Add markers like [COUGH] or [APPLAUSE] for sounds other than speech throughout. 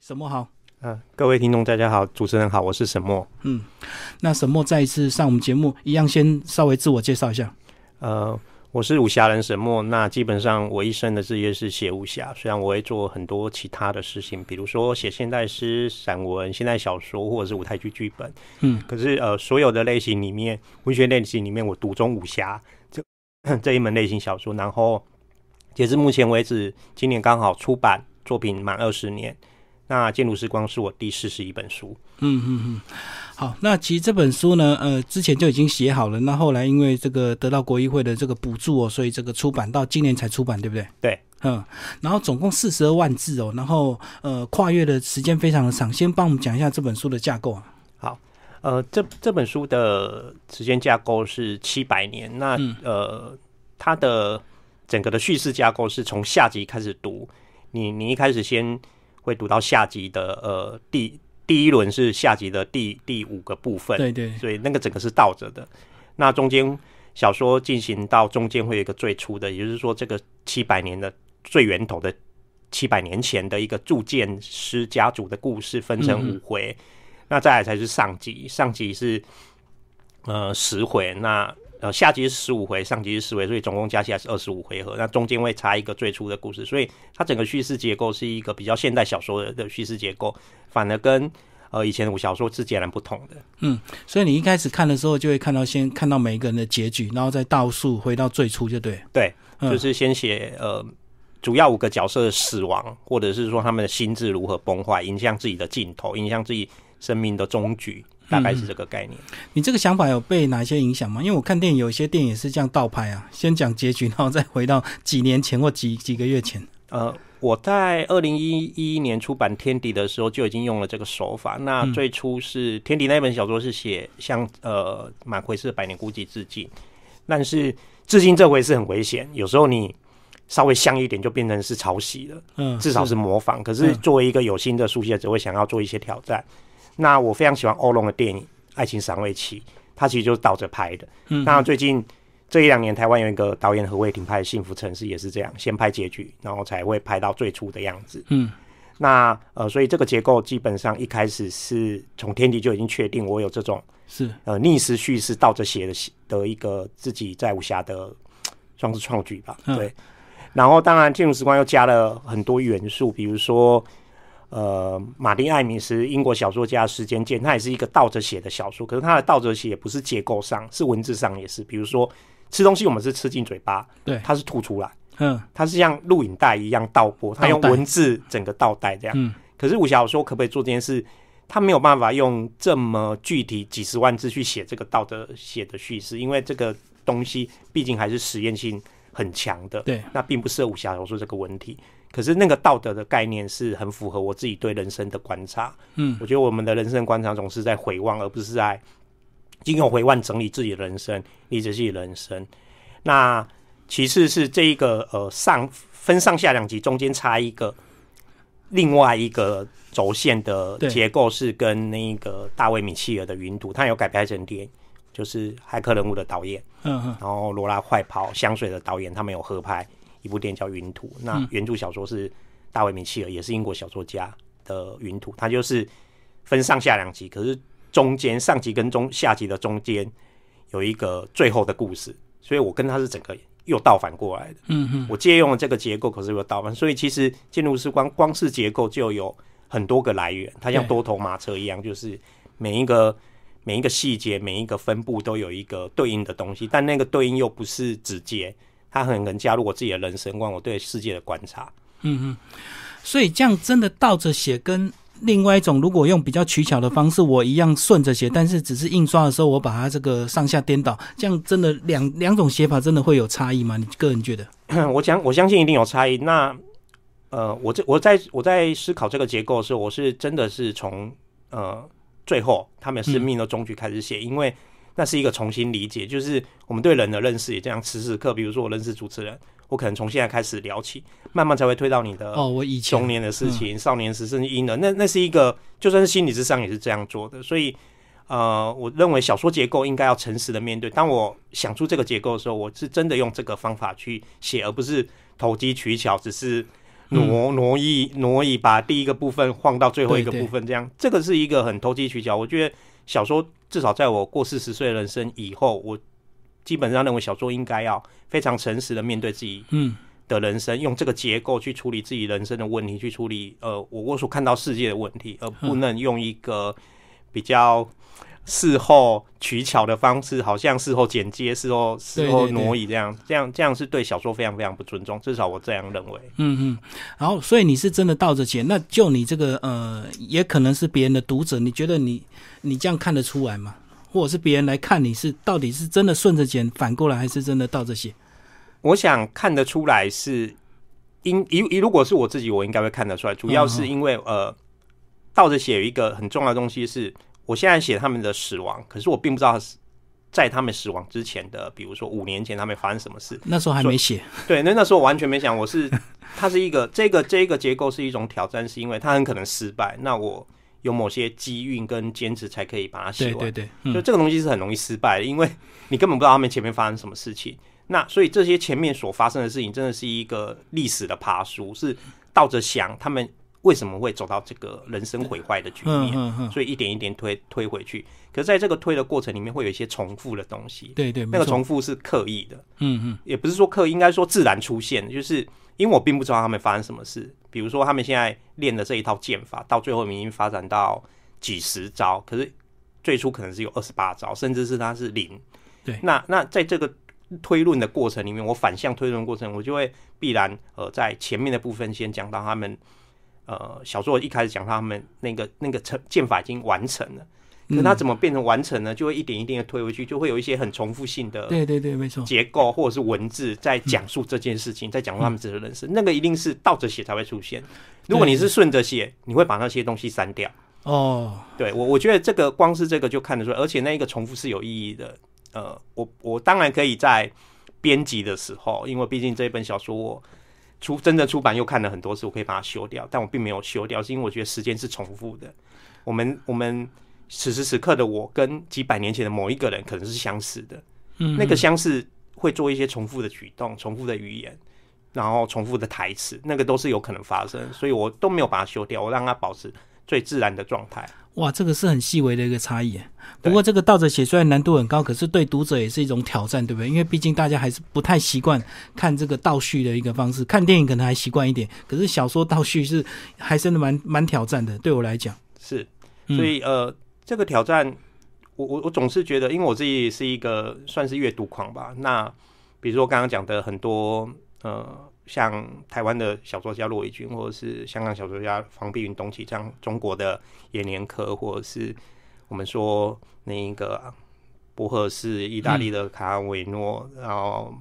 沈墨好，嗯，各位听众大家好，主持人好，我是沈墨。嗯，那沈墨再一次上我们节目，一样先稍微自我介绍一下。呃，我是武侠人沈墨。那基本上我一生的职业是写武侠，虽然我会做很多其他的事情，比如说写现代诗、散文、现代小说或者是舞台剧剧本。嗯，可是呃，所有的类型里面，文学类型里面，我独钟武侠这 [COUGHS] 这一门类型小说。然后截至目前为止，今年刚好出版作品满二十年。那《建筑时光》是我第四十一本书。嗯嗯嗯，好，那其实这本书呢，呃，之前就已经写好了，那后来因为这个得到国议会的这个补助哦，所以这个出版到今年才出版，对不对？对，嗯，然后总共四十二万字哦，然后呃，跨越的时间非常的长，先帮我们讲一下这本书的架构啊。好，呃，这这本书的时间架构是七百年，那呃，它的整个的叙事架构是从下集开始读，你你一开始先。会读到下集的呃第第一轮是下集的第第五个部分，对对，所以那个整个是倒着的。那中间小说进行到中间会有一个最初的，也就是说这个七百年的最源头的七百年前的一个铸剑师家族的故事，分成五回。那再来才是上集，上集是呃十回。那呃，下集是十五回，上集是十回，所以总共加起来是二十五回合。那中间会插一个最初的故事，所以它整个叙事结构是一个比较现代小说的叙事结构，反而跟呃以前的武小说是截然不同的。嗯，所以你一开始看的时候，就会看到先看到每一个人的结局，然后再倒数回到最初，就对。对，就是先写呃主要五个角色的死亡，或者是说他们的心智如何崩坏，影响自己的镜头，影响自己生命的终局。大概是这个概念。你这个想法有被哪些影响吗？因为我看电影，有一些电影是这样倒拍啊，先讲结局，然后再回到几年前或几几个月前。呃，我在二零一一年出版《天敌》的时候就已经用了这个手法。那最初是《天敌》那本小说是写向呃马奎斯《百年孤寂》致敬，但是致敬这回是很危险，有时候你稍微像一点就变成是抄袭了，嗯，至少是模仿。可是作为一个有心的书写者，会想要做一些挑战。那我非常喜欢欧龙的电影《爱情赏味期》，它其实就是倒着拍的。那最近这一两年，台湾有一个导演何卫廷拍的《幸福城市》也是这样，先拍结局，然后才会拍到最初的样子。嗯，那呃，所以这个结构基本上一开始是从天地就已经确定，我有这种是呃逆时叙事倒着写的的一个自己在武侠的算是创举吧。对，然后当然进入时光又加了很多元素，比如说。呃，马丁·艾米斯，英国小说家，时间剑，他也是一个倒着写的小说。可是他的倒着写不是结构上，是文字上也是。比如说吃东西，我们是吃进嘴巴，对，他是吐出来，嗯，他是像录影带一样倒播，他用文字整个倒带这样。嗯，可是武侠小说可不可以做这件事？他没有办法用这么具体几十万字去写这个倒着写的叙事，因为这个东西毕竟还是实验性很强的。对，那并不适合武侠小说这个问题。可是那个道德的概念是很符合我自己对人生的观察。嗯，我觉得我们的人生观察总是在回望，而不是在经由回望整理自己的人生，理解自己的人生。那其次是这一个呃上分上下两集中间插一个另外一个轴线的结构是跟那个大卫米切尔的云图，他有改拍成电影，就是骇客人物的导演，嗯嗯，然后罗拉快跑香水的导演，他们有合拍。一部电影叫《云图》，那原著小说是大卫米切尔，也是英国小说家的《云图》，它就是分上下两集，可是中间上集跟中下集的中间有一个最后的故事，所以我跟他是整个又倒反过来的。嗯哼，我借用了这个结构，可是又倒反，所以其实建筑师光光是结构就有很多个来源，它像多头马车一样，就是每一个每一个细节、每一个分布都有一个对应的东西，但那个对应又不是直接。他很可能加入我自己的人生观，我对世界的观察。嗯嗯，所以这样真的倒着写，跟另外一种如果用比较取巧的方式，我一样顺着写，但是只是印刷的时候我把它这个上下颠倒，这样真的两两种写法真的会有差异吗？你个人觉得？[LAUGHS] 我讲，我相信一定有差异。那呃，我这我在我在思考这个结构的时候，我是真的是从呃最后他们生命的终局开始写，因为。那是一个重新理解，就是我们对人的认识也这样。时时刻，比如说我认识主持人，我可能从现在开始聊起，慢慢才会推到你的哦，我以前童年的事情、少年时甚至婴儿。那那是一个，就算是心理智商也是这样做的。所以，呃，我认为小说结构应该要诚实的面对。当我想出这个结构的时候，我是真的用这个方法去写，而不是投机取巧，只是挪挪移挪移，把第一个部分放到最后一个部分，这样这个是一个很投机取巧。我觉得小说至少在我过四十岁人生以后，我基本上认为小说应该要非常诚实的面对自己嗯的人生，用这个结构去处理自己人生的问题，去处理呃我我所看到世界的问题，而不能用一个比较。事后取巧的方式，好像事后剪接、事后事后挪移这样，这样这样是对小说非常非常不尊重，至少我这样认为。嗯嗯，然后所以你是真的倒着剪，那就你这个呃，也可能是别人的读者，你觉得你你这样看得出来吗？或者是别人来看你是到底是真的顺着剪反过来，还是真的倒着写？我想看得出来是，因以以如果是我自己，我应该会看得出来，主要是因为呃，倒着写有一个很重要的东西是。我现在写他们的死亡，可是我并不知道在他们死亡之前的，比如说五年前他们发生什么事。那时候还没写。对，那那时候我完全没想，我是它是一个这个这个结构是一种挑战，是因为它很可能失败。那我有某些机运跟坚持才可以把它写完。对对对，就这个东西是很容易失败的，因为你根本不知道他们前面发生什么事情。那所以这些前面所发生的事情，真的是一个历史的爬书，是倒着想他们。为什么会走到这个人生毁坏的局面？所以一点一点推推回去。可是在这个推的过程里面，会有一些重复的东西。对对，那个重复是刻意的。嗯嗯，也不是说刻意，应该说自然出现。就是因为我并不知道他们发生什么事。比如说，他们现在练的这一套剑法，到最后已经发展到几十招，可是最初可能是有二十八招，甚至是它是零。对，那那在这个推论的过程里面，我反向推论过程，我就会必然呃在前面的部分先讲到他们。呃，小说一开始讲他们那个那个成剑法已经完成了，可他怎么变成完成呢？就会一点一点的推回去，就会有一些很重复性的，对对对，没错，结构或者是文字在讲述这件事情，在讲述他们自己的人生，那个一定是倒着写才会出现。如果你是顺着写，你会把那些东西删掉。哦，对我我觉得这个光是这个就看得出来，而且那一个重复是有意义的。呃，我我当然可以在编辑的时候，因为毕竟这一本小说我。出真的出版又看了很多次，我可以把它修掉，但我并没有修掉，是因为我觉得时间是重复的。我们我们此时此刻的我跟几百年前的某一个人可能是相似的，嗯，那个相似会做一些重复的举动、重复的语言，然后重复的台词，那个都是有可能发生，所以我都没有把它修掉，我让它保持最自然的状态。哇，这个是很细微的一个差异。不过这个倒着写虽然难度很高，可是对读者也是一种挑战，对不对？因为毕竟大家还是不太习惯看这个倒叙的一个方式，看电影可能还习惯一点，可是小说倒叙是还真的蛮蛮挑战的。对我来讲是，所以呃，这个挑战，我我我总是觉得，因为我自己是一个算是阅读狂吧。那比如说刚刚讲的很多呃。像台湾的小说家骆以军，或者是香港小说家方碧云、东起，这样中国的阎连科，或者是我们说那一个博赫斯、意大利的卡维诺，然后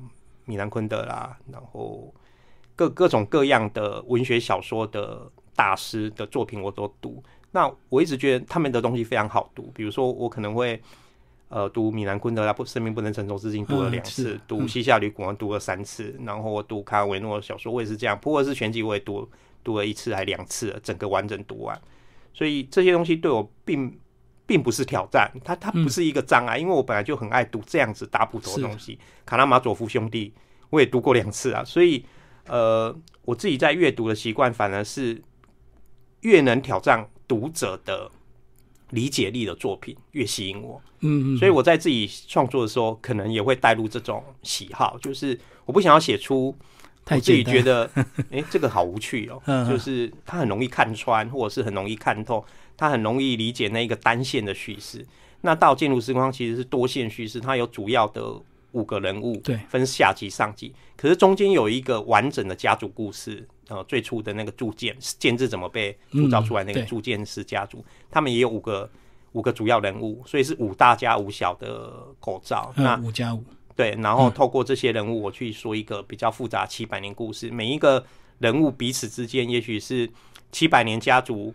米兰昆德拉，然后各各种各样的文学小说的大师的作品我都读。那我一直觉得他们的东西非常好读，比如说我可能会。呃，读米兰昆德拉不生命不能承受之轻读了两次，读西夏旅馆读了三次，然后我读卡尔维诺的小说我也是这样，普尔是全集我也读读了一次还两次，整个完整读完。所以这些东西对我并并不是挑战，它它不是一个障碍，因为我本来就很爱读这样子大部头的东西。卡拉马佐夫兄弟我也读过两次啊，所以呃，我自己在阅读的习惯反而是越能挑战读者的。理解力的作品越吸引我，嗯嗯，所以我在自己创作的时候，可能也会带入这种喜好，就是我不想要写出我自己觉得，[LAUGHS] 哎，这个好无趣哦，就是它很容易看穿，或者是很容易看透，它很容易理解那一个单线的叙事。那到《进入时光》其实是多线叙事，它有主要的五个人物，对，分下集、上集，可是中间有一个完整的家族故事。呃，最初的那个铸剑剑制怎么被铸造出来？那个铸剑师家族，他们也有五个五个主要人物，所以是五大家五小的构造。那五加五对，然后透过这些人物，我去说一个比较复杂七百年故事。每一个人物彼此之间，也许是七百年家族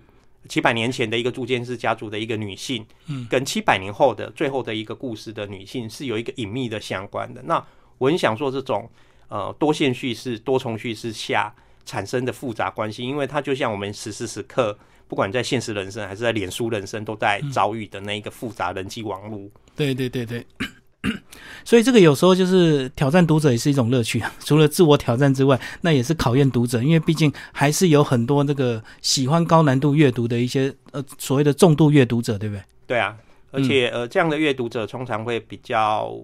七百年前的一个铸剑师家族的一个女性，嗯，跟七百年后的最后的一个故事的女性是有一个隐秘的相关的。那我很想说，这种呃多线叙事、多重叙事下。产生的复杂关系，因为它就像我们时时时刻，不管在现实人生还是在脸书人生，都在遭遇的那一个复杂人际网络。对对对对，[CLEARS THROAT] 所以这个有时候就是挑战读者也是一种乐趣啊。[LAUGHS] 除了自我挑战之外，那也是考验读者，因为毕竟还是有很多那个喜欢高难度阅读的一些呃所谓的重度阅读者，对不对？对啊，而且呃这样的阅读者通常会比较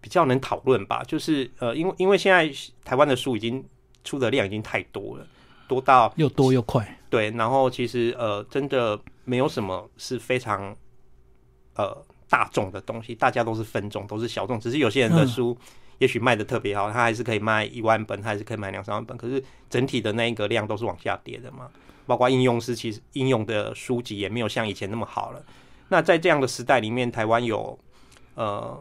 比较能讨论吧。就是呃因为因为现在台湾的书已经出的量已经太多了，多到又多又快。对，然后其实呃真的没有什么是非常呃。大众的东西，大家都是分众，都是小众。只是有些人的书也许卖的特别好，他还是可以卖一万本，他还是可以卖两三万本。可是整体的那一个量都是往下跌的嘛。包括应用是，其实应用的书籍也没有像以前那么好了。那在这样的时代里面，台湾有呃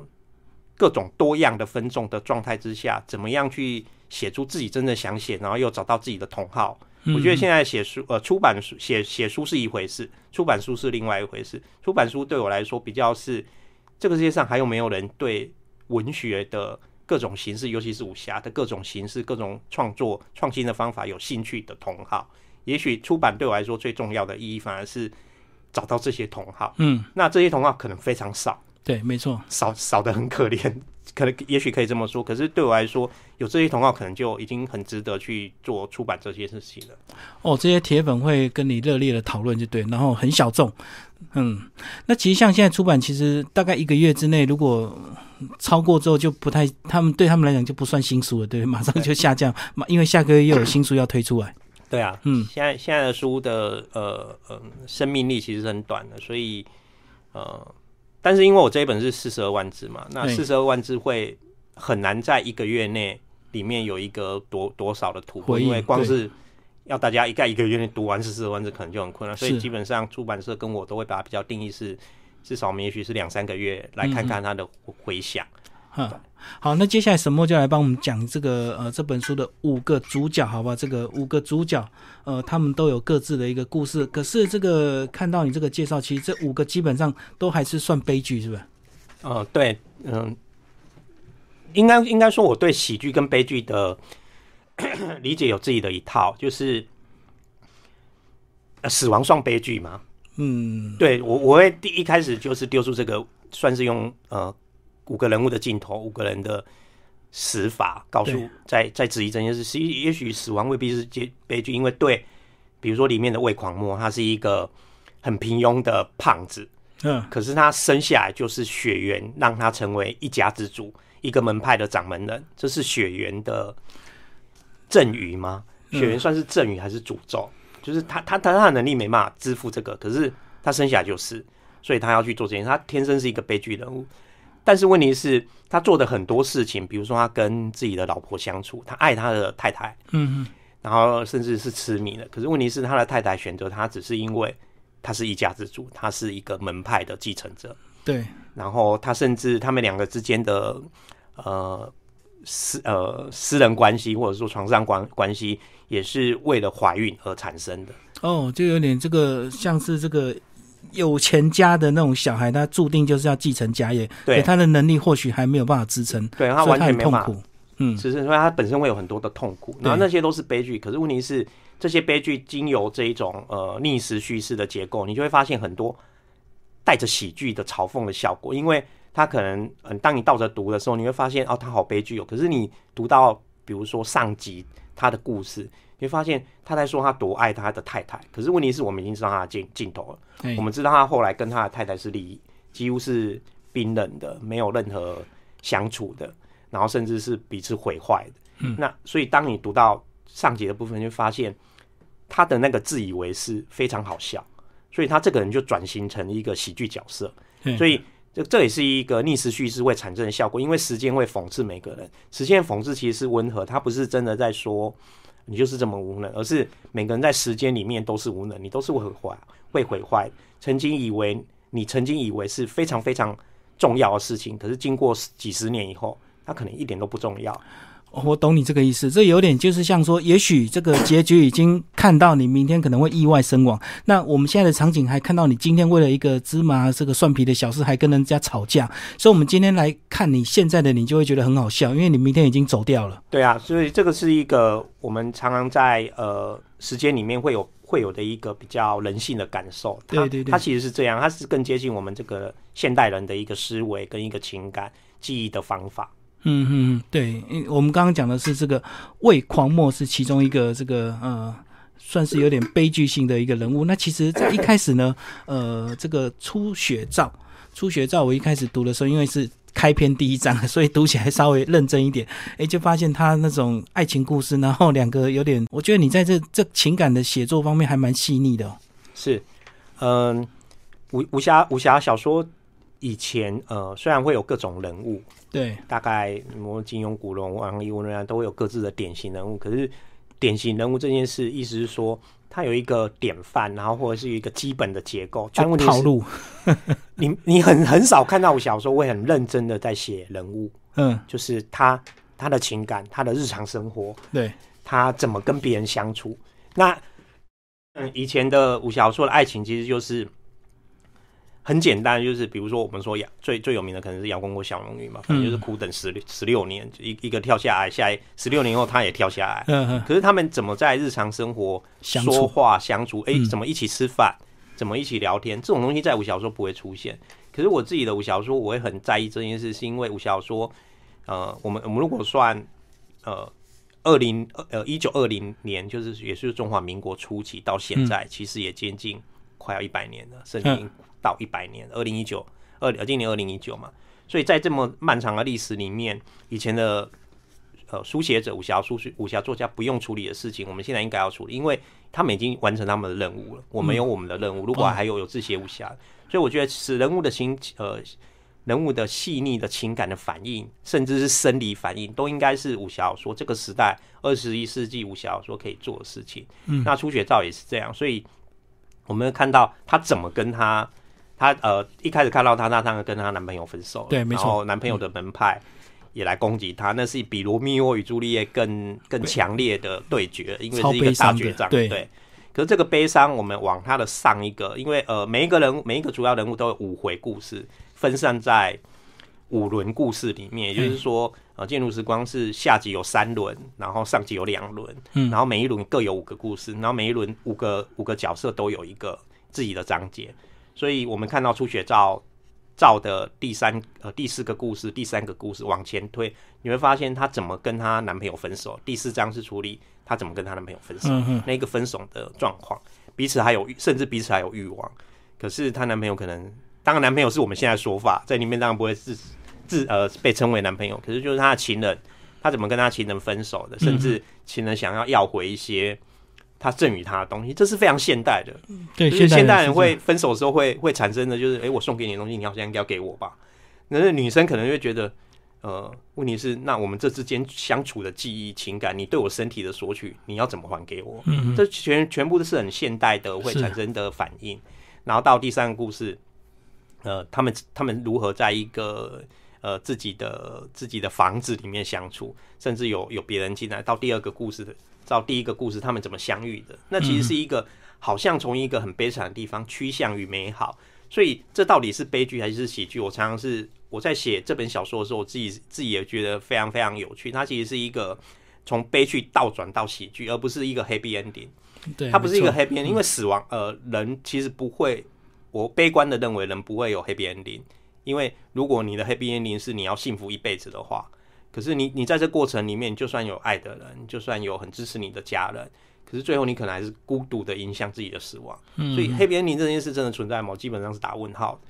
各种多样的分众的状态之下，怎么样去写出自己真正想写，然后又找到自己的同好？我觉得现在写书，呃，出版书写写书是一回事，出版书是另外一回事。出版书对我来说比较是这个世界上还有没有人对文学的各种形式，尤其是武侠的各种形式、各种创作创新的方法有兴趣的同好。也许出版对我来说最重要的意义，反而是找到这些同好。嗯，那这些同好可能非常少。对，没错，少少的很可怜。可能也许可以这么说，可是对我来说，有这些同好可能就已经很值得去做出版这些事情了。哦，这些铁粉会跟你热烈的讨论，就对，然后很小众。嗯，那其实像现在出版，其实大概一个月之内，如果超过之后就不太，他们对他们来讲就不算新书了，对，马上就下降，马因为下个月又有新书要推出来。对啊，嗯，现在现在的书的呃呃生命力其实很短的，所以呃。但是因为我这一本是四十二万字嘛，那四十二万字会很难在一个月内里面有一个多多少的突破，因为光是要大家一概一个月内读完四十二万字可能就很困难，所以基本上出版社跟我都会把它比较定义是至少我们也许是两三个月来看看它的回响。好，那接下来沈墨就来帮我们讲这个呃这本书的五个主角，好吧？这个五个主角，呃，他们都有各自的一个故事。可是这个看到你这个介绍，其实这五个基本上都还是算悲剧，是吧？嗯？呃，对，嗯，应该应该说我对喜剧跟悲剧的 [COUGHS] 理解有自己的一套，就是死亡算悲剧吗？嗯，对我我会第一开始就是丢出这个，算是用呃。五个人物的镜头，五个人的死法，告诉在在质疑这件事。实也许死亡未必是结悲剧，因为对，比如说里面的魏狂魔，他是一个很平庸的胖子，嗯，可是他生下来就是血缘，让他成为一家之主，一个门派的掌门人。这是血缘的赠予吗？血缘算是赠予还是诅咒？就是他他他他的能力没办法支付这个，可是他生下来就是，所以他要去做这件事。他天生是一个悲剧人物。但是问题是，他做的很多事情，比如说他跟自己的老婆相处，他爱他的太太，嗯，然后甚至是痴迷的。可是问题是，他的太太选择他，只是因为他是一家之主，他是一个门派的继承者。对。然后他甚至他们两个之间的呃私呃私人关系，或者说床上关关系，也是为了怀孕而产生的。哦，就有点这个像是这个。有钱家的那种小孩，他注定就是要继承家业，对他的能力或许还没有办法支撑，对他完全没痛苦。嗯，只是说他本身会有很多的痛苦，然后那些都是悲剧。可是问题是，这些悲剧经由这一种呃逆时叙事的结构，你就会发现很多带着喜剧的嘲讽的效果。因为他可能，嗯，当你倒着读的时候，你会发现哦，他好悲剧哦。可是你读到比如说上集他的故事。你会发现他在说他多爱他的太太，可是问题是我们已经知道他的镜镜头了。我们知道他后来跟他的太太是离几乎是冰冷的，没有任何相处的，然后甚至是彼此毁坏的。那所以当你读到上集的部分，就发现他的那个自以为是非常好笑，所以他这个人就转型成一个喜剧角色。所以这这也是一个逆时叙事会产生的效果，因为时间会讽刺每个人。时间讽刺其实是温和，它不是真的在说。你就是这么无能，而是每个人在时间里面都是无能，你都是会坏、会毁坏。曾经以为你曾经以为是非常非常重要的事情，可是经过几十年以后，它可能一点都不重要。我懂你这个意思，这有点就是像说，也许这个结局已经看到你明天可能会意外身亡。那我们现在的场景还看到你今天为了一个芝麻这个蒜皮的小事还跟人家吵架，所以我们今天来看你现在的你就会觉得很好笑，因为你明天已经走掉了。对啊，所以这个是一个我们常常在呃时间里面会有。会有的一个比较人性的感受。对对对，它其实是这样，它是更接近我们这个现代人的一个思维跟一个情感记忆的方法。嗯嗯，对，我们刚刚讲的是这个魏狂墨是其中一个这个呃，算是有点悲剧性的一个人物。那其实，在一开始呢，呃，这个初雪照，初雪照，我一开始读的时候，因为是开篇第一章，所以读起来稍微认真一点，哎，就发现他那种爱情故事，然后两个有点，我觉得你在这这情感的写作方面还蛮细腻的。是，嗯，武武侠武侠小说以前呃，虽然会有各种人物。对，大概什么金庸、古龙、王力、文人都会有各自的典型人物。可是，典型人物这件事，意思是说，他有一个典范，然后或者是一个基本的结构。就套路，[LAUGHS] 你你很很少看到我小时候会很认真的在写人物。嗯，就是他他的情感，他的日常生活，对他怎么跟别人相处。那嗯，以前的武侠小说的爱情，其实就是。很简单，就是比如说我们说，最最有名的可能是杨公公小龙女嘛，反正就是苦等十六十六年，一一个跳下来，下十六年后他也跳下来。嗯嗯。可是他们怎么在日常生活说话相处？哎，怎么一起吃饭？怎么一起聊天？这种东西在武小说不会出现。可是我自己的武小说，我会很在意这件事，是因为武小说，呃，我们我们如果算呃二零呃一九二零年，就是也是中华民国初期到现在，其实也接近快要一百年了，甚至。到一百年，二零一九，二今年二零一九嘛，所以在这么漫长的历史里面，以前的呃书写者、武侠书武侠作家不用处理的事情，我们现在应该要处理，因为他们已经完成他们的任务了。我们有我们的任务，如果还有有这些武侠，所以我觉得使人物的情呃人物的细腻的情感的反应，甚至是生理反应，都应该是武侠说这个时代二十一世纪武侠说可以做的事情。嗯，那初雪照也是这样，所以我们看到她怎么跟她。她呃一开始看到她，她当然跟她男朋友分手了。对，没错。男朋友的门派也来攻击她，那是比罗密欧与朱丽叶更更强烈的对决，因为是一个大决战。对。可是这个悲伤，我们往他的上一个，因为呃每一个人每一个主要人物都有五回故事，分散在五轮故事里面。也就是说，呃，建筑时光是下集有三轮，然后上集有两轮，嗯，然后每一轮各有五个故事，然后每一轮五个五个角色都有一个自己的章节。所以我们看到初雪照照的第三呃第四个故事第三个故事往前推，你会发现她怎么跟她男朋友分手。第四章是处理她怎么跟她男朋友分手，那个分手的状况，彼此还有甚至彼此还有欲望。可是她男朋友可能，当然男朋友是我们现在说法，在里面当然不会自自呃被称为男朋友，可是就是他的情人，他怎么跟他情人分手的，甚至情人想要要回一些。他赠予他的东西，这是非常现代的。对，现代人会分手的时候会会产生的就是，哎，我送给你的东西，你好像应该要给我吧？那是女生可能会觉得，呃，问题是，那我们这之间相处的记忆、情感，你对我身体的索取，你要怎么还给我？嗯，这全全部都是很现代的会产生的反应。然后到第三个故事，呃，他们他们如何在一个呃自己的自己的房子里面相处，甚至有有别人进来。到第二个故事的。到第一个故事，他们怎么相遇的？那其实是一个好像从一个很悲惨的地方趋向于美好，所以这到底是悲剧还是喜剧？我常常是我在写这本小说的时候，我自己自己也觉得非常非常有趣。它其实是一个从悲剧倒转到喜剧，而不是一个 happy ending。对，它不是一个 happy ending，因为死亡呃人其实不会，我悲观的认为人不会有 happy ending，因为如果你的 happy ending 是你要幸福一辈子的话。可是你，你在这过程里面，就算有爱的人，就算有很支持你的家人，可是最后你可能还是孤独的，影响自己的死亡。所以黑 a ending 这件事真的存在吗？基本上是打问号。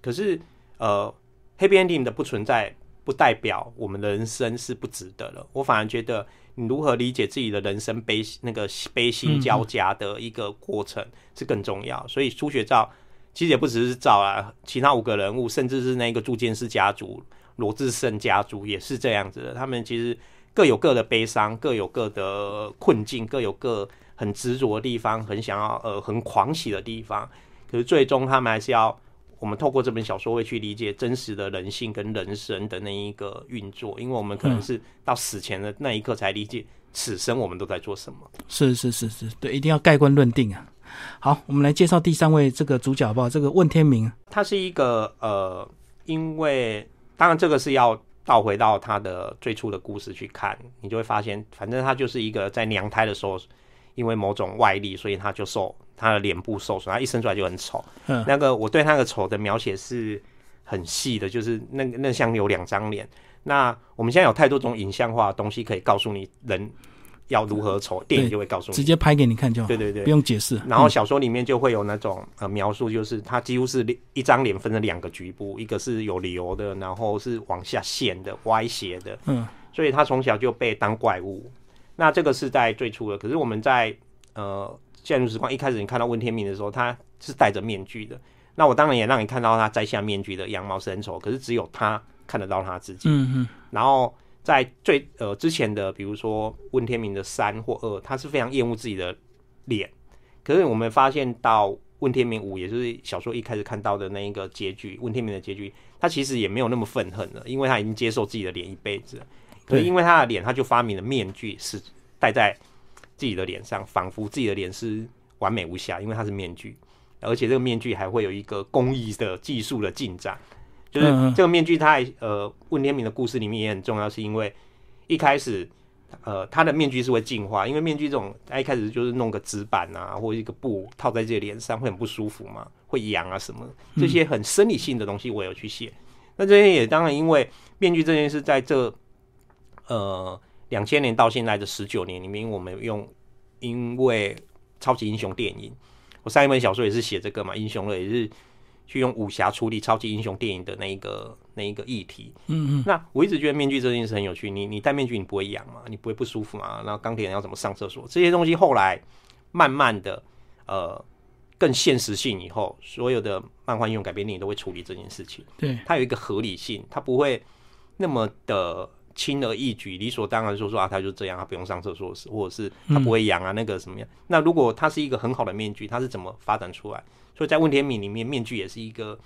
可是，呃，黑 a ending 的不存在，不代表我们的人生是不值得了。我反而觉得，你如何理解自己的人生悲那个悲心交加的一个过程是更重要。所以初学照其实也不只是照啊，其他五个人物，甚至是那个铸剑师家族。罗志胜家族也是这样子的，他们其实各有各的悲伤，各有各的困境，各有各很执着的地方，很想要呃很狂喜的地方。可是最终他们还是要我们透过这本小说会去理解真实的人性跟人生的那一个运作，因为我们可能是到死前的那一刻才理解此生我们都在做什么。是是是是，对，一定要盖棺论定啊。好，我们来介绍第三位这个主角吧，这个问天明，他是一个呃，因为。当然，这个是要倒回到他的最初的故事去看，你就会发现，反正他就是一个在娘胎的时候，因为某种外力，所以他就受他的脸部受损，他一生出来就很丑。嗯那个我对他的丑的描写是很细的，就是那那像有两张脸。那我们现在有太多种影像化的东西可以告诉你人要如何丑，电影就会告诉你。直接拍给你看就好，对对对不，用解释。然后小说里面就会有那种呃描述，就是它几乎是一张脸分成两个局部，一个是有瘤的，然后是往下陷的、歪斜的，嗯，所以他从小就被当怪物。那这个是在最初的，可是我们在呃《陷入时光》一开始你看到温天明的时候，他是戴着面具的。那我当然也让你看到他摘下面具的样貌是很丑，可是只有他看得到他自己。嗯嗯然后在最呃之前的，比如说温天明的三或二，他是非常厌恶自己的脸。可是我们发现到温天明五，也就是小说一开始看到的那一个结局，温天明的结局，他其实也没有那么愤恨了，因为他已经接受自己的脸一辈子了。可是因为他的脸，他就发明了面具，是戴在自己的脸上，仿佛自己的脸是完美无瑕，因为它是面具，而且这个面具还会有一个工艺的技术的进展。就是这个面具，它还呃，问天明的故事里面也很重要，是因为一开始呃，他的面具是会进化，因为面具这种，他一开始就是弄个纸板啊，或者一个布套在自己脸上，会很不舒服嘛，会痒啊什么，这些很生理性的东西我有去写。那这些也当然因为面具这件事，在这呃两千年到现在的十九年里面，我们用因为超级英雄电影，我上一本小说也是写这个嘛，英雄了也是去用武侠处理超级英雄电影的那一个那一个议题。嗯嗯，那我一直觉得面具这件事很有趣，你你戴面具你不会痒嘛，你不会不舒服嘛？然后钢铁人要怎么上厕所？这些东西后来慢慢的呃更现实性以后，所有的漫画英雄改编电影都会处理这件事情。对，它有一个合理性，它不会那么的轻而易举、理所当然说说啊，他就这样，他不用上厕所，或者是他不会痒啊，那个什么样？那如果他是一个很好的面具，他是怎么发展出来？所以在问天敏里面，面具也是一个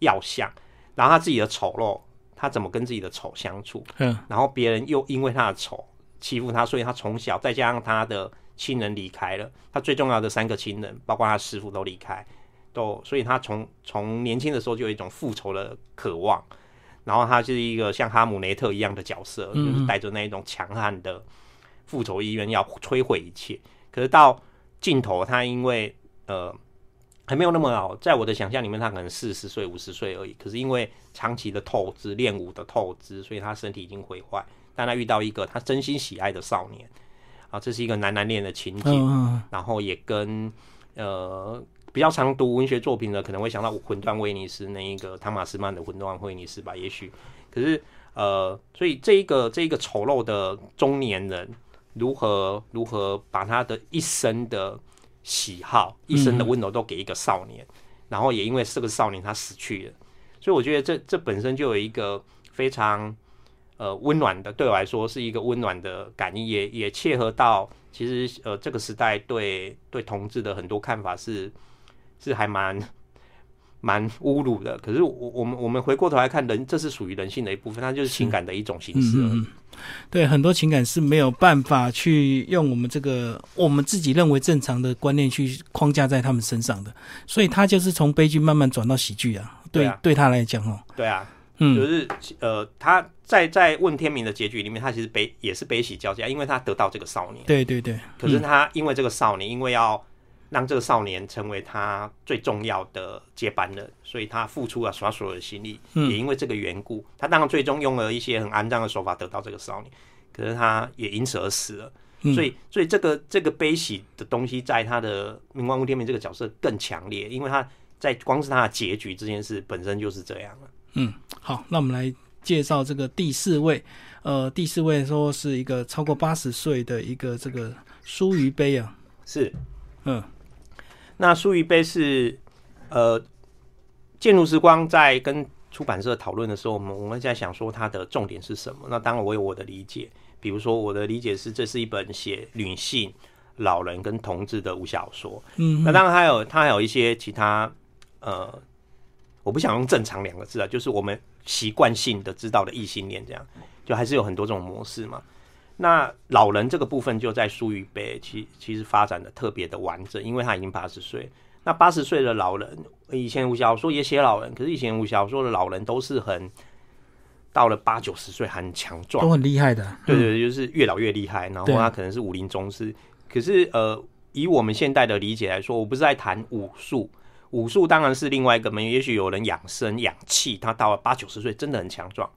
要相，然后他自己的丑陋，他怎么跟自己的丑相处？嗯然后别人又因为他的丑欺负他，所以他从小再加上他的亲人离开了，他最重要的三个亲人，包括他师傅都离开，都所以他从从年轻的时候就有一种复仇的渴望，然后他是一个像哈姆雷特一样的角色，嗯就是带着那一种强悍的复仇意愿，要摧毁一切。可是到尽头，他因为呃还没有那么老，在我的想象里面，他可能四十岁、五十岁而已。可是因为长期的透支、练武的透支，所以他身体已经毁坏。但他遇到一个他真心喜爱的少年啊，这是一个男男恋的情景。嗯嗯然后也跟呃比较常读文学作品的，可能会想到《魂断威尼斯》那一个汤马斯曼的《魂断威尼斯》吧，也许。可是呃，所以这一个这一个丑陋的中年人，如何如何把他的一生的喜好、一生的温柔都给一个少年，然后也因为这个少年他死去了，所以我觉得这这本身就有一个非常呃温暖的，对我来说是一个温暖的感应，也也切合到其实呃这个时代对对同志的很多看法是是还蛮 [LAUGHS] 蛮侮辱的。可是我我们我们回过头来看人，这是属于人性的一部分，它就是情感的一种形式而已。嗯嗯，对，很多情感是没有办法去用我们这个我们自己认为正常的观念去框架在他们身上的，所以他就是从悲剧慢慢转到喜剧啊。对，对啊对他来讲哦，对啊，嗯就嗯，是呃他在在问天明的结局里面，他其实悲也是悲喜交加，因为他得到这个少年。对对对，可是他因为这个少年，因为要让这个少年成为他最重要的接班人，所以他付出了他所有的心力。嗯也因为这个缘故，他当然最终用了一些很肮脏的手法得到这个少年，可是他也因此而死了。嗯所以，所以这个这个悲喜的东西，在他的明光无天明这个角色更强烈，因为他在光是他的结局这件事本身就是这样了。嗯，好，那我们来介绍这个第四位，呃，第四位说是一个超过八十岁的一个这个舒于杯啊，是，嗯那舒于杯是呃，建筑时光在跟出版社讨论的时候，我们我们在想说它的重点是什么？那当然我有我的理解，比如说我的理解是，这是一本写女性、老人跟同志的武小说。嗯，那当然还有它还有一些其他呃，我不想用正常两个字啊，就是我们习惯性的知道的异性恋这样，就还是有很多这种模式嘛。那老人这个部分就在苏玉杯，其其实发展的特别的完整，因为他已经八十岁。那八十岁的老人，以前武小说也写老人，可是以前武小说的老人都是很到了八九十岁还很强壮都，很厉害的，对对，对就是越老越厉害，然后他可能是武林宗师。可是呃，以我们现代的理解来说，我不是在谈武术，武术当然是另外一个门。也许有人养生养气，他到了八九十岁真的很强壮，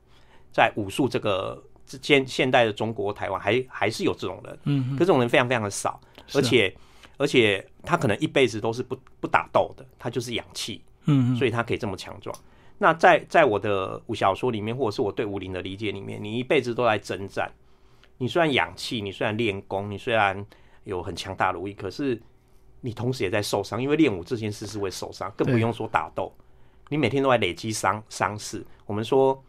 在武术这个现现代的中国台湾还还是有这种人，嗯，可这种人非常非常的少，而且而且他可能一辈子都是不不打斗的，他就是氧气，嗯，所以他可以这么强壮。那在在我的武小说里面，或者是我对武林的理解里面，你一辈子都在征战。你虽然氧气，你虽然练功，你虽然有很强大的武艺，可是你同时也在受伤，因为练武这件事是会受伤，更不用说打斗。你每天都在累积伤伤势。我们说，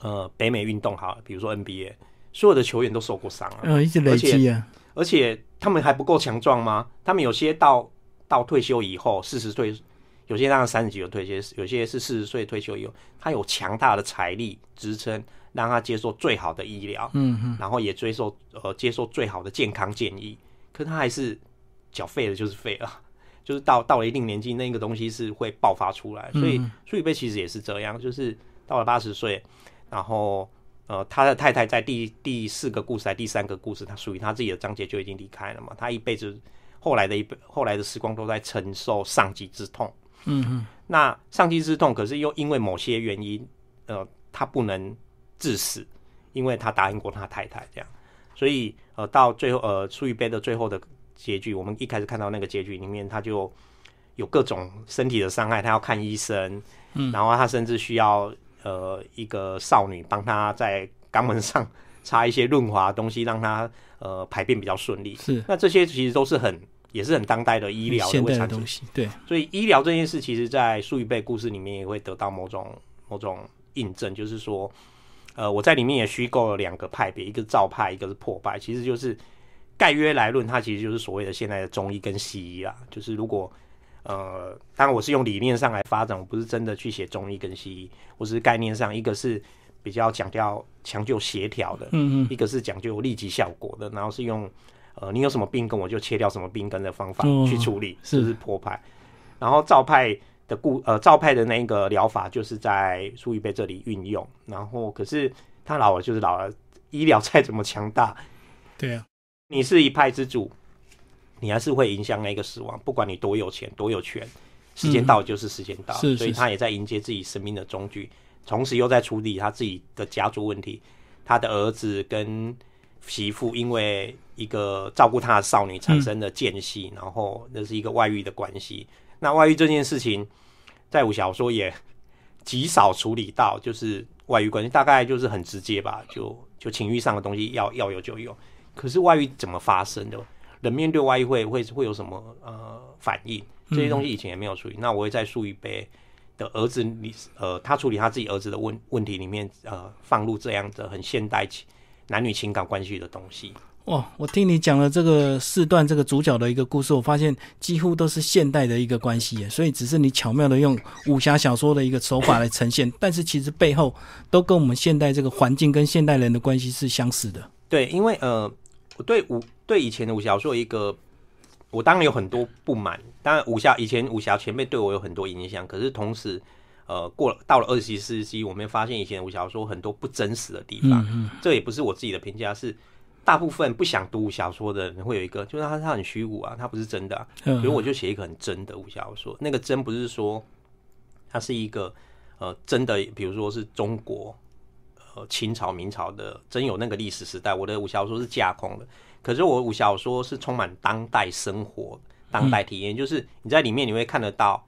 呃，北美运动好，比如说 NBA，所有的球员都受过伤啊，嗯，一直累积啊。而且他们还不够强壮吗？他们有些到到退休以后，四十岁。有些让三十几就退休，有些是四十岁退休以后，他有强大的财力支撑，让他接受最好的医疗，嗯嗯，然后也接受呃接受最好的健康建议，可他还是缴废了就是废了，[LAUGHS] 就是到到了一定年纪，那个东西是会爆发出来，所以苏雨贝其实也是这样，就是到了八十岁，然后呃他的太太在第第四个故事还第三个故事，他属于他自己的章节就已经离开了嘛，他一辈子后来的一辈后来的时光都在承受上级之痛。嗯嗯，那上级之痛，可是又因为某些原因，呃，他不能致死，因为他答应过他太太这样，所以呃，到最后呃，苏玉杯的最后的结局，我们一开始看到那个结局里面，他就有各种身体的伤害，他要看医生，嗯，然后他甚至需要呃一个少女帮他在肛门上擦一些润滑东西，让他呃排便比较顺利。是，那这些其实都是很。也是很当代的医疗的东西，对，所以医疗这件事，其实，在数一倍故事里面也会得到某种某种印证，就是说，呃，我在里面也虚构了两个派别，一个造派，一个是破败，其实就是概约来论，它其实就是所谓的现在的中医跟西医啊。就是如果呃，当然我是用理念上来发展，我不是真的去写中医跟西医，我是概念上，一个是比较强调强就协调的，嗯嗯，一个是讲究立即效果的，然后是用。呃，你有什么病根，我就切掉什么病根的方法去处理，是破派。然后赵派的故呃赵派的那个疗法，就是在苏玉贝这里运用。然后可是他老了就是老了，医疗 [LAUGHS] 再怎么强大，对啊，你是一派之主，你还是会影响那个死亡。不管你多有钱多有权，时间到就是时间到，所以他也在迎接自己生命的终局，同时又在处理他自己的家族问题，他的儿子跟。媳妇因为一个照顾他的少女产生的间隙，然后那是一个外遇的关系。那外遇这件事情，在我小说也极少处理到，就是外遇关系，大概就是很直接吧，就就情欲上的东西要要有就有。可是外遇怎么发生的？人面对外遇会会会有什么呃反应？这些东西以前也没有处理。那我会在树一杯的儿子里，呃，他处理他自己儿子的问问题里面，呃，放入这样的很现代情。男女情感关系的东西哇！我听你讲了这个四段这个主角的一个故事，我发现几乎都是现代的一个关系耶，所以只是你巧妙的用武侠小说的一个手法来呈现，[LAUGHS] 但是其实背后都跟我们现代这个环境跟现代人的关系是相似的。对，因为呃，我对武对以前的武侠小说一个，我当然有很多不满，当然武侠以前武侠前辈对我有很多影响，可是同时。呃，过了到了二十世纪，我们发现以前武侠小说很多不真实的地方。嗯这也不是我自己的评价，是大部分不想读武侠小说的人会有一个，就是他他很虚无啊，他不是真的。啊。比如我就写一个很真的武侠小说。那个真不是说它是一个呃真的，比如说是中国呃清朝明朝的真有那个历史时代。我的武侠小说是架空的，可是我武侠小说是充满当代生活、当代体验，就是你在里面你会看得到。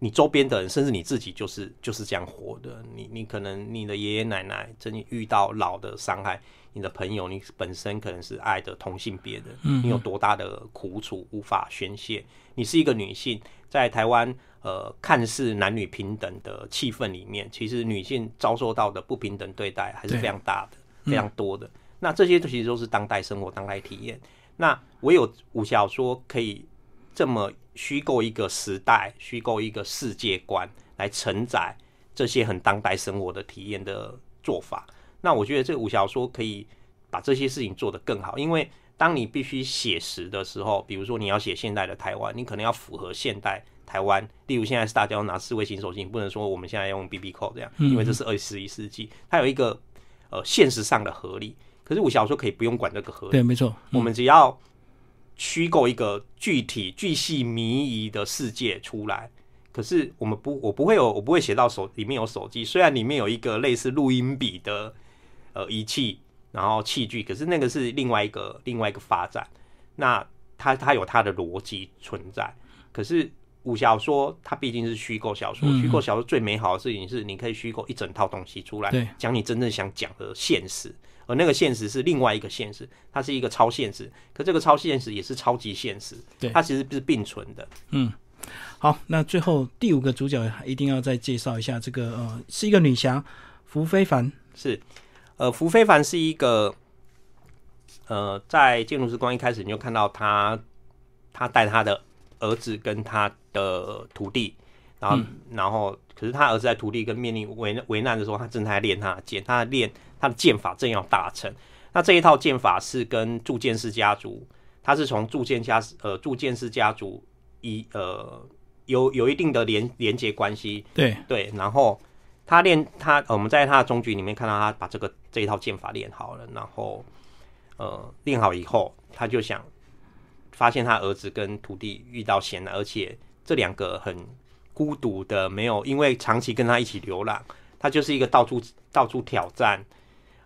你周边的人，甚至你自己，就是就是这样活的。你你可能你的爷爷奶奶真遇到老的伤害，你的朋友，你本身可能是爱的同性别的，你有多大的苦楚无法宣泄？你是一个女性，在台湾呃看似男女平等的气氛里面，其实女性遭受到的不平等对待还是非常大的、非常多的。那这些其实都是当代生活、当代体验。那唯有武侠小说可以这么。虚构一个时代，虚构一个世界观来承载这些很当代生活的体验的做法。那我觉得这个武侠小说可以把这些事情做得更好，因为当你必须写实的时候，比如说你要写现代的台湾，你可能要符合现代台湾。例如现在是大家要拿四位新手机，不能说我们现在用 BB 扣这样，因为这是二十一世纪，它有一个呃现实上的合理。可是武侠小说可以不用管这个合理，对，没错，我们只要。虚构一个具体、巨细靡遗的世界出来。可是我们不，我不会有，我不会写到手里面有手机，虽然里面有一个类似录音笔的呃仪器，然后器具，可是那个是另外一个另外一个发展。那它它有它的逻辑存在。可是武小说它毕竟是虚构小说，虚构小说最美好的事情是你可以虚构一整套东西出来，讲你真正想讲的现实。而那个现实是另外一个现实，它是一个超现实，可这个超现实也是超级现实，对，它其实是并存的。嗯，好，那最后第五个主角一定要再介绍一下，这个呃是一个女侠福非凡，是，呃福非凡是一个，呃在建筑之光一开始你就看到他，他带他的儿子跟他的徒弟，然后然后可是他儿子在徒弟跟面临危危难的时候，他正在练他的剑，他练。他的剑法正要大成，那这一套剑法是跟铸剑师家族，他是从铸剑家呃铸剑师家族一呃有有一定的连连接关系，对对，然后他练他我们在他的中局里面看到他把这个这一套剑法练好了，然后呃练好以后，他就想发现他儿子跟徒弟遇到险难，而且这两个很孤独的，没有因为长期跟他一起流浪，他就是一个到处到处挑战。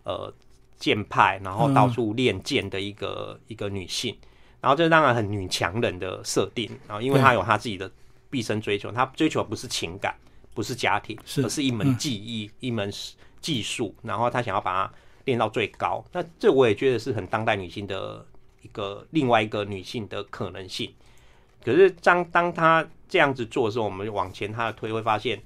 呃，剑派，然后到处练剑的一个一个女性，然后这当然很女强人的设定，然后因为她有她自己的毕生追求，她追求不是情感，不是家庭，而是一门技艺，一门技术，然后她想要把它练到最高。那这我也觉得是很当代女性的一个另外一个女性的可能性。可是当当她这样子做的时候，我们往前她的推会发现，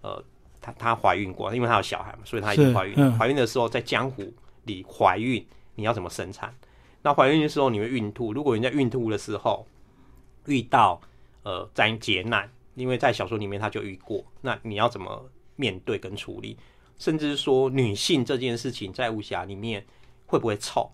呃。她她怀孕过，因为她有小孩嘛，所以她已经怀孕。怀孕的时候在江湖里怀孕，你要怎么生产？那怀孕的时候你会孕吐，如果人家孕吐的时候遇到呃灾劫难，因为在小说里面他就遇过，那你要怎么面对跟处理？甚至说女性这件事情在武侠里面会不会臭？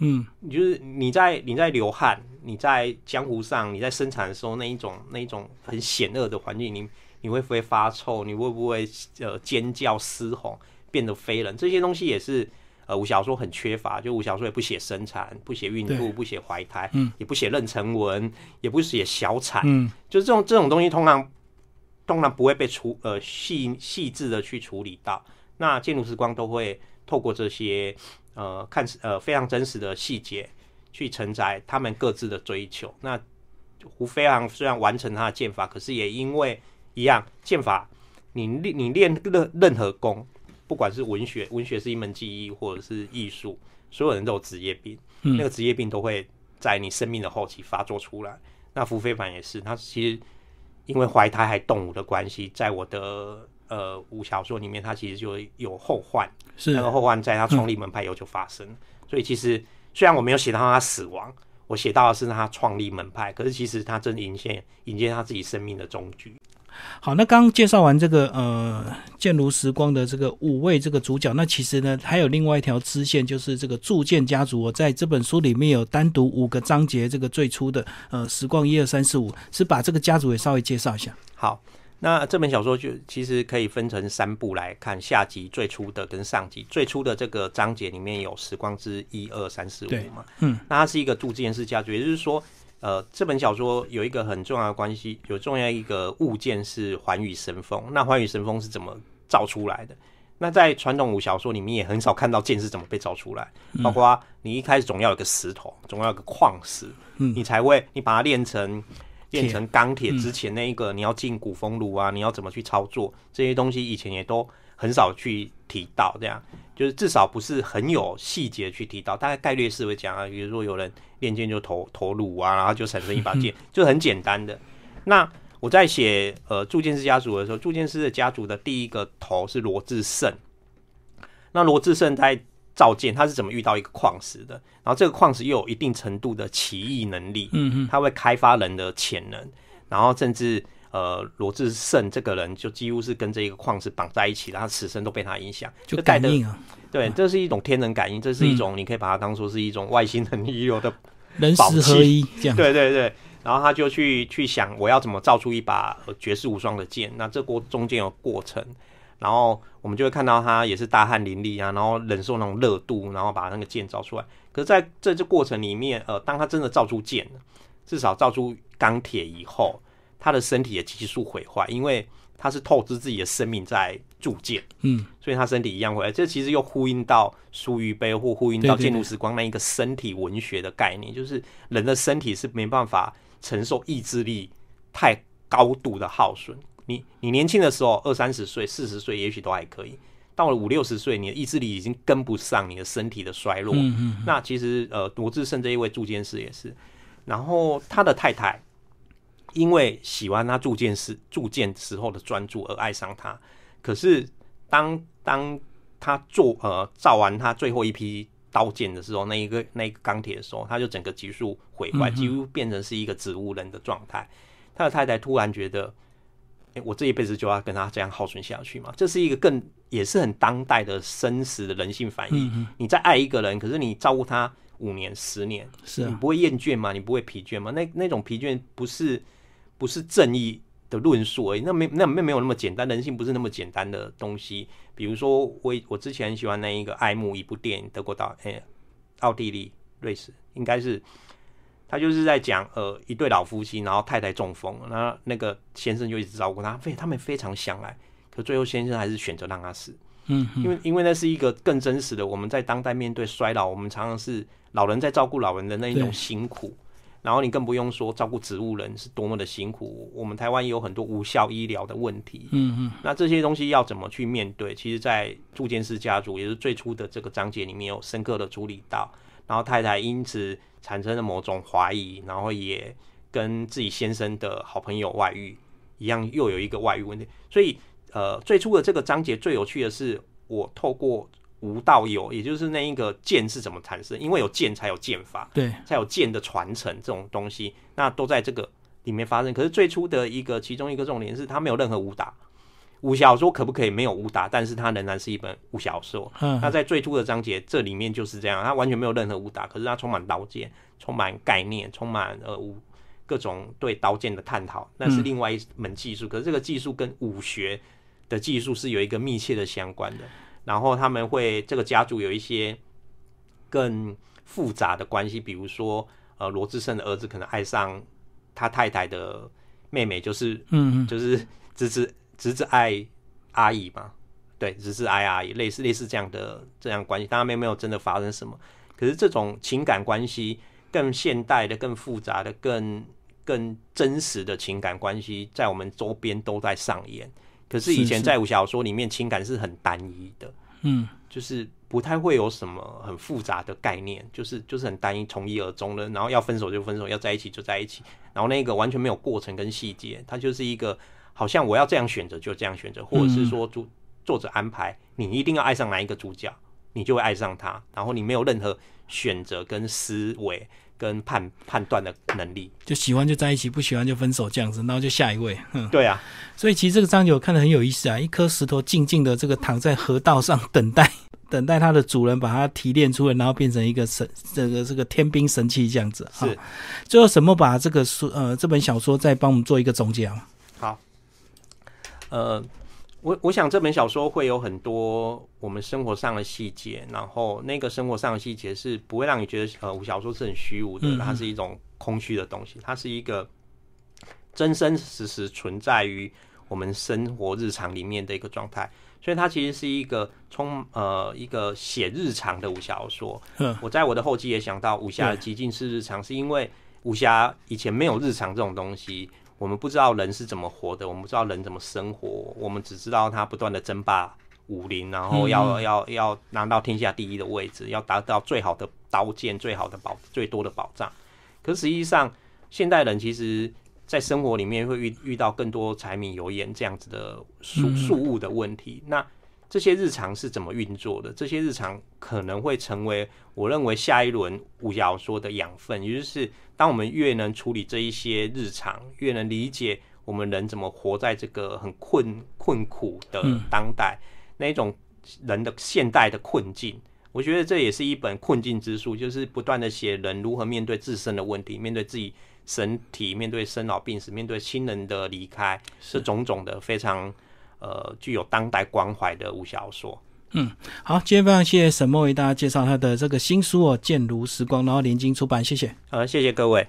嗯，就是你在你在流汗，你在江湖上你在生产的时候那一种那一种很险恶的环境你。你会不会发臭？你会不会呃尖叫、嘶吼、变得非人？这些东西也是呃武小说很缺乏。就武小说也不写生产，不写孕吐，不写怀胎，嗯，也不写妊娠纹，也不写小产，嗯，就这种这种东西通常通常不会被处呃细细致的去处理到。那建筑时光都会透过这些呃看呃非常真实的细节去承载他们各自的追求。那胡飞航虽然完成他的剑法，可是也因为一样剑法，你练你练任任何功，不管是文学，文学是一门技艺，或者是艺术，所有人都有职业病，那个职业病都会在你生命的后期发作出来。那胡非凡也是，他其实因为怀胎还动武的关系，在我的呃武小说里面，他其实就有后患，是那个后患在他创立门派以后就发生。所以其实虽然我没有写到他死亡，我写到的是他创立门派，可是其实他正迎接迎接他自己生命的终局。好，那刚介绍完这个呃剑如时光的这个五位这个主角，那其实呢还有另外一条支线，就是这个铸剑家族。我在这本书里面有单独五个章节，这个最初的呃时光一二三四五，是把这个家族也稍微介绍一下。好，那这本小说就其实可以分成三部来看，下集最初的跟上集。最初的这个章节里面有时光之一二三四五嘛，嗯，那它是一个铸剑师家族，也就是说。呃，这本小说有一个很重要的关系，有重要一个物件是环宇神风。那环宇神风是怎么造出来的？那在传统武小说里面也很少看到剑是怎么被造出来。包括你一开始总要有个石头，总要有个矿石，你才会你把它炼成炼成钢铁之前那一个你要进古风炉啊，你要怎么去操作这些东西，以前也都很少去提到。这样就是至少不是很有细节去提到，大概概率是会讲啊，比如说有人。练剑就投投炉啊，然后就产生一把剑，[LAUGHS] 就很简单的。那我在写呃铸剑师家族的时候，铸剑师的家族的第一个头是罗志胜。那罗志胜在造剑，他是怎么遇到一个矿石的？然后这个矿石又有一定程度的奇异能力，嗯嗯，他会开发人的潜能，然后甚至呃罗志胜这个人就几乎是跟这一个矿石绑在一起，然后此生都被他影响，就感应啊。对，这是一种天人感应，这是一种你可以把它当做是一种外星人遗留的 [LAUGHS] 人死合一这样。对对对，然后他就去去想我要怎么造出一把绝世无双的剑。那这过中间有过程，然后我们就会看到他也是大汗淋漓啊，然后忍受那种热度，然后把那个剑造出来。可可是在这这过程里面，呃，当他真的造出剑，至少造出钢铁以后，他的身体也急速毁坏，因为他是透支自己的生命在铸剑，嗯，所以他身体一样毁坏。这其实又呼应到苏玉杯或呼应到剑路时光那一个身体文学的概念，就是人的身体是没办法承受意志力太高度的耗损。你你年轻的时候二三十岁、四十岁也许都还可以，到了五六十岁，你的意志力已经跟不上你的身体的衰落。嗯嗯，那其实呃，罗志胜这一位铸剑师也是，然后他的太太因为喜欢他铸剑师铸剑时候的专注而爱上他，可是当当他做呃造完他最后一批刀剑的时候，那一个那一个钢铁的时候，他就整个急速毁坏，几乎变成是一个植物人的状态。他的太太突然觉得。哎，我这一辈子就要跟他这样耗损下去嘛？这是一个更也是很当代的生死的人性反应。你再爱一个人，可是你照顾他五年、十年，是啊，你不会厌倦吗？你不会疲倦吗？那那种疲倦不是不是正义的论述而已，那没那没没有那么简单，人性不是那么简单的东西。比如说，我我之前很喜欢那一个爱慕一部电影，德国导诶，奥地利、瑞士应该是。他就是在讲，呃，一对老夫妻，然后太太中风，然后那个先生就一直照顾他，非他们非常相爱，可最后先生还是选择让他死，嗯，因为因为那是一个更真实的，我们在当代面对衰老，我们常常是老人在照顾老人的那一种辛苦，然后你更不用说照顾植物人是多么的辛苦，我们台湾也有很多无效医疗的问题，嗯嗯，那这些东西要怎么去面对？其实，在铸剑师家族也是最初的这个章节里面有深刻的处理到，然后太太因此。产生了某种怀疑，然后也跟自己先生的好朋友外遇一样，又有一个外遇问题。所以，呃，最初的这个章节最有趣的是，我透过无道有，也就是那一个剑是怎么产生，因为有剑才有剑法，对，才有剑的传承这种东西，那都在这个里面发生。可是最初的一个其中一个重点是，它没有任何武打。武小说可不可以没有武打？但是它仍然是一本武小说。嗯，那在最初的章节，这里面就是这样，它完全没有任何武打，可是它充满刀剑，充满概念，充满呃武各种对刀剑的探讨，那是另外一门技术。可是这个技术跟武学的技术是有一个密切的相关的。然后他们会这个家族有一些更复杂的关系，比如说呃罗志胜的儿子可能爱上他太太的妹妹，就是嗯嗯，就是侄子。侄子爱阿姨嘛？对，侄子爱阿姨，类似类似这样的这样关系，当然没有没有真的发生什么。可是这种情感关系更现代的、更复杂的、更更真实的情感关系，在我们周边都在上演。可是以前在武侠小说里面，情感是很单一的，嗯，就是不太会有什么很复杂的概念，就是就是很单一，从一而终的。然后要分手就分手，要在一起就在一起，然后那个完全没有过程跟细节，它就是一个。好像我要这样选择就这样选择，或者是说主作者安排你一定要爱上哪一个主角，你就会爱上他，然后你没有任何选择跟思维跟判判断的能力，就喜欢就在一起，不喜欢就分手这样子，然后就下一位。嗯，对啊，[LAUGHS] 所以其实这个章节我看的很有意思啊，一颗石头静静的这个躺在河道上等待，等待它的主人把它提炼出来，然后变成一个神这个这个天兵神器这样子。是，最后什么把这个书呃这本小说再帮我们做一个总结啊？好。呃，我我想这本小说会有很多我们生活上的细节，然后那个生活上的细节是不会让你觉得呃，武小说是很虚无的，它是一种空虚的东西，它是一个真真实实存在于我们生活日常里面的一个状态，所以它其实是一个充呃一个写日常的武侠小说。我在我的后记也想到武侠的极尽是日常，是因为武侠以前没有日常这种东西。我们不知道人是怎么活的，我们不知道人怎么生活，我们只知道他不断的争霸武林，然后要要要拿到天下第一的位置，要达到最好的刀剑、最好的宝、最多的宝藏。可实际上，现代人其实在生活里面会遇遇到更多柴米油盐这样子的数数物的问题。那这些日常是怎么运作的？这些日常可能会成为我认为下一轮武小说的养分，也就是。当我们越能处理这一些日常，越能理解我们人怎么活在这个很困困苦的当代，那一种人的现代的困境，我觉得这也是一本困境之书，就是不断的写人如何面对自身的问题，面对自己身体，面对生老病死，面对亲人的离开，是种种的非常呃具有当代关怀的武侠小说。嗯，好，今天非常谢谢沈墨为大家介绍他的这个新书哦，《剑如时光》，然后联经出版，谢谢。呃，谢谢各位。